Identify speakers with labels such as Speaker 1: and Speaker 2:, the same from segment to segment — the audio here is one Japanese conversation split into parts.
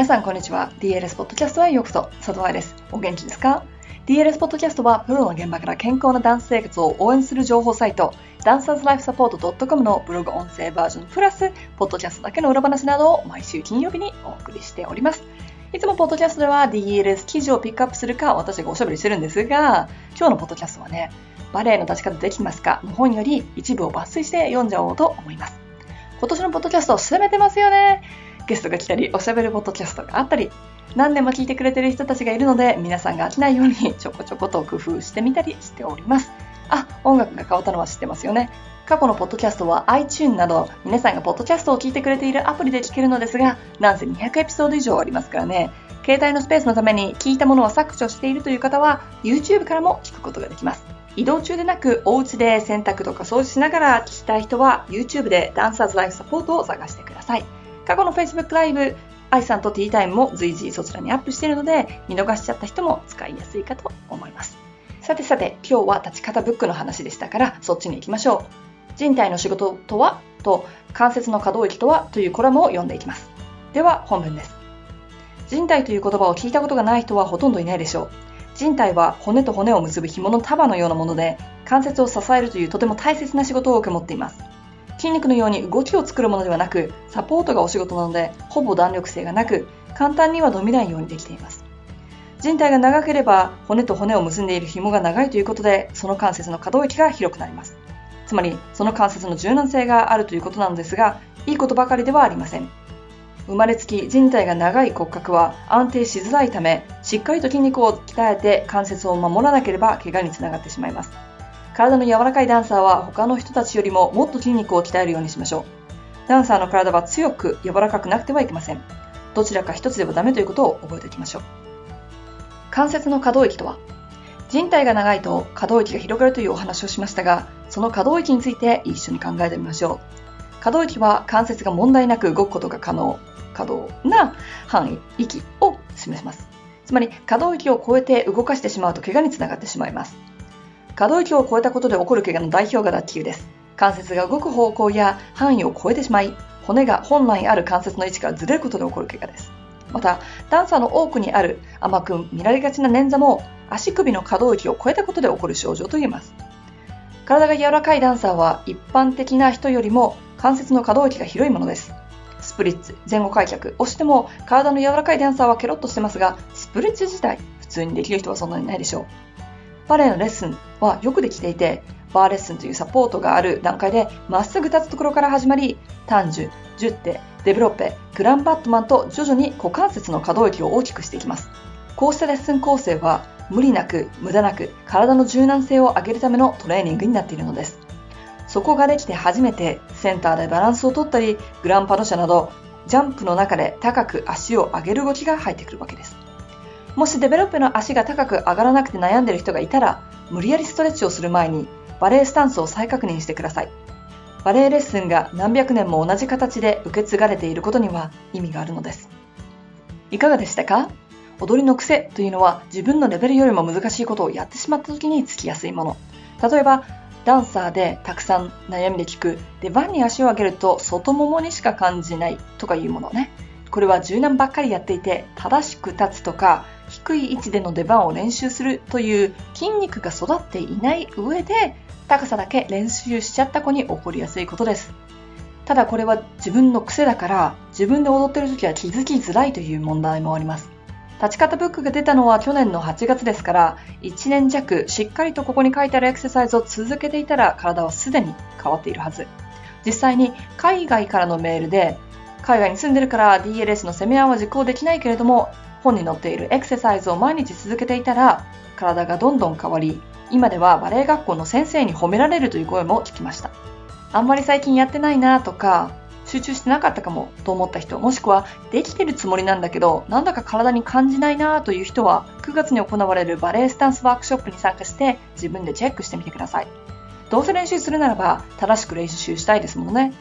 Speaker 1: 皆さんこんにちは。DLS ポッドキャストへようこそ。佐藤愛です。お元気ですか ?DLS ポッドキャストはプロの現場から健康なダンス生活を応援する情報サイト、ダンサーズライフサポート .com のブログ音声バージョンプラス、ポッドキャストだけの裏話などを毎週金曜日にお送りしております。いつもポッドキャストでは DLS 記事をピックアップするか私がおしゃべりしてるんですが、今日のポッドキャストはね、バレエの立ち方できますか？の本より一部を抜粋して読んじゃおうと思います。今年のポッドキャストを進めてますよね。ゲストが来たり、おしゃべりポッドキャストがあったり、何年も聞いてくれてる人たちがいるので、皆さんが飽きないようにちょこちょこと工夫してみたりしております。あ、音楽が変わったのは知ってますよね。過去のポッドキャストは iTune など皆さんがポッドキャストを聞いてくれているアプリで聞けるのですが、なんせ200エピソード以上ありますからね。携帯のスペースのために聞いたものは削除しているという方は YouTube からも聞くことができます。移動中でなくお家で洗濯とか掃除しながら聞きたい人は YouTube でダンサーズライフサポートを探してください。過去の Facebook ライブ、愛さんとティータイムも随時そちらにアップしているので、見逃しちゃった人も使いやすいかと思います。さてさて、今日は立ち方ブックの話でしたから、そっちに行きましょう。人体の仕事とは？と、関節の可動域とは？というコラムを読んでいきます。では、本文です。人体という言葉を聞いたことがない人はほとんどいないでしょう。人体は骨と骨を結ぶ紐の束のようなもので、関節を支えるというとても大切な仕事を受け持っています。筋肉のように動きを作るものではなく、サポートがお仕事なので、ほぼ弾力性がなく、簡単には伸びないようにできています。人体が長ければ、骨と骨を結んでいる紐が長いということで、その関節の可動域が広くなります。つまり、その関節の柔軟性があるということなのですが、いいことばかりではありません。生まれつき人体が長い骨格は安定しづらいため、しっかりと筋肉を鍛えて関節を守らなければ怪我につながってしまいます。体の柔らかいダンサーは他の人たちよりももっと筋肉を鍛えるようにしましょう。ダンサーの体は強く柔らかくなくてはいけません。どちらか一つではダメということを覚えておきましょう。関節の可動域とは？人体が長いと可動域が広がるというお話をしましたが、その可動域について一緒に考えてみましょう。可動域は関節が問題なく動くことが可能、可動な範囲、域を示します。つまり可動域を超えて動かしてしまうと怪我につながってしまいます。可動域を超えたことで起こる怪我の代表が脱臼です。関節が動く方向や範囲を超えてしまい、骨が本来ある関節の位置からずれることで起こる怪我です。また、ダンサーの多くにある甘く見られがちな捻挫も足首の可動域を超えたことで起こる症状と言えます。体が柔らかいダンサーは一般的な人よりも関節の可動域が広いものです。スプリッツ、前後開脚をしても体の柔らかいダンサーはケロッとしてますが、スプリッツ自体普通にできる人はそんなにないでしょう。バレエのレッスンはよくできていて、バーレッスンというサポートがある段階でまっすぐ立つところから始まり、単樹、ジュッテ、デベロッペ、グランバットマンと徐々に股関節の可動域を大きくしていきます。こうしたレッスン構成は無理なく無駄なく体の柔軟性を上げるためのトレーニングになっているのです。そこができて初めてセンターでバランスを取ったり、グランパド社などジャンプの中で高く足を上げる動きが入ってくるわけです。もしデベロップの足が高く上がらなくて悩んでいる人がいたら、無理やりストレッチをする前にバレエスタンスを再確認してください。バレエレッスンが何百年も同じ形で受け継がれていることには意味があるのです。いかがでしたか？踊りの癖というのは自分のレベルよりも難しいことをやってしまった時につきやすいもの。例えば、ダンサーでたくさん悩みで聞く出番に足を上げると外ももにしか感じないとかいうものね。これは柔軟ばっかりやっていて正しく立つとか低い位置での出番を練習するという筋肉が育っていない上で高さだけ練習しちゃった子に起こりやすいことです。ただこれは自分の癖だから自分で踊ってる時は気づきづらいという問題もあります。立ち方ブックが出たのは去年の8月ですから1年弱しっかりとここに書いてあるエクササイズを続けていたら体はすでに変わっているはず。実際に海外からのメールで海外に住んでるから DLS の攻め合は実行できないけれども本に載っているエクササイズを毎日続けていたら体がどんどん変わり今ではバレエ学校の先生に褒められるという声も聞きました。あんまり最近やってないなとか集中してなかったかもと思った人もしくはできてるつもりなんだけどなんだか体に感じないなという人は9月に行われるバレエスタンスワークショップに参加して自分でチェックしてみてください。どうせ練習するならば正しく練習したいですものね。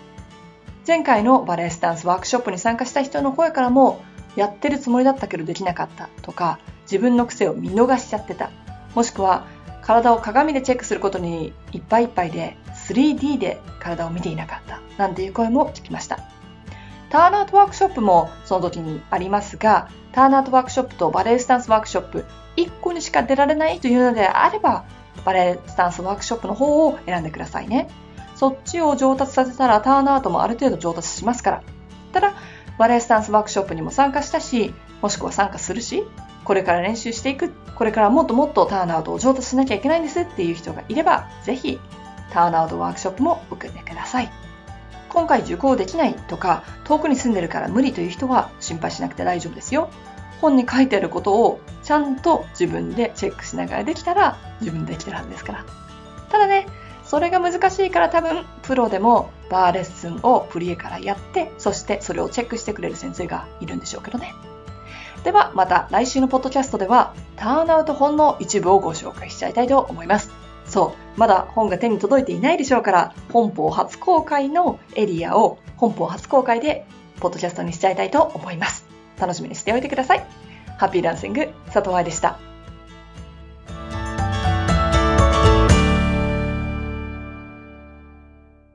Speaker 1: 前回のバレエスタンスワークショップに参加した人の声からもやってるつもりだったけどできなかったとか自分の癖を見逃しちゃってた。もしくは体を鏡でチェックすることにいっぱいいっぱいで 3D で体を見ていなかった。なんていう声も聞きました。ターンアウトワークショップもその時にありますが、ターンアウトワークショップとバレエスタンスワークショップ、1個にしか出られないというのであれば、バレエスタンスワークショップの方を選んでくださいね。そっちを上達させたらターンアウトもある程度上達しますから。ただ、バレエスタンスワークショップにも参加したし、もしくは参加するし、これから練習していく、これからもっともっとターンアウトを上達しなきゃいけないんですっていう人がいれば、ぜひターンアウトワークショップも受けてください。今回受講できないとか、遠くに住んでるから無理という人は心配しなくて大丈夫ですよ。本に書いてあることをちゃんと自分でチェックしながらできたら自分でできてるはずですから。ただね、それが難しいから多分プロでもバーレッスンをプリエからやって、そしてそれをチェックしてくれる先生がいるんでしょうけどね。ではまた来週のポッドキャストではターンアウト本の一部をご紹介しちゃいたいと思います。そう、まだ本が手に届いていないでしょうから、本邦初公開のエリアを本邦初公開でポッドキャストにしちゃいたいと思います。楽しみにしておいてください。ハッピーランシング、佐藤愛でした。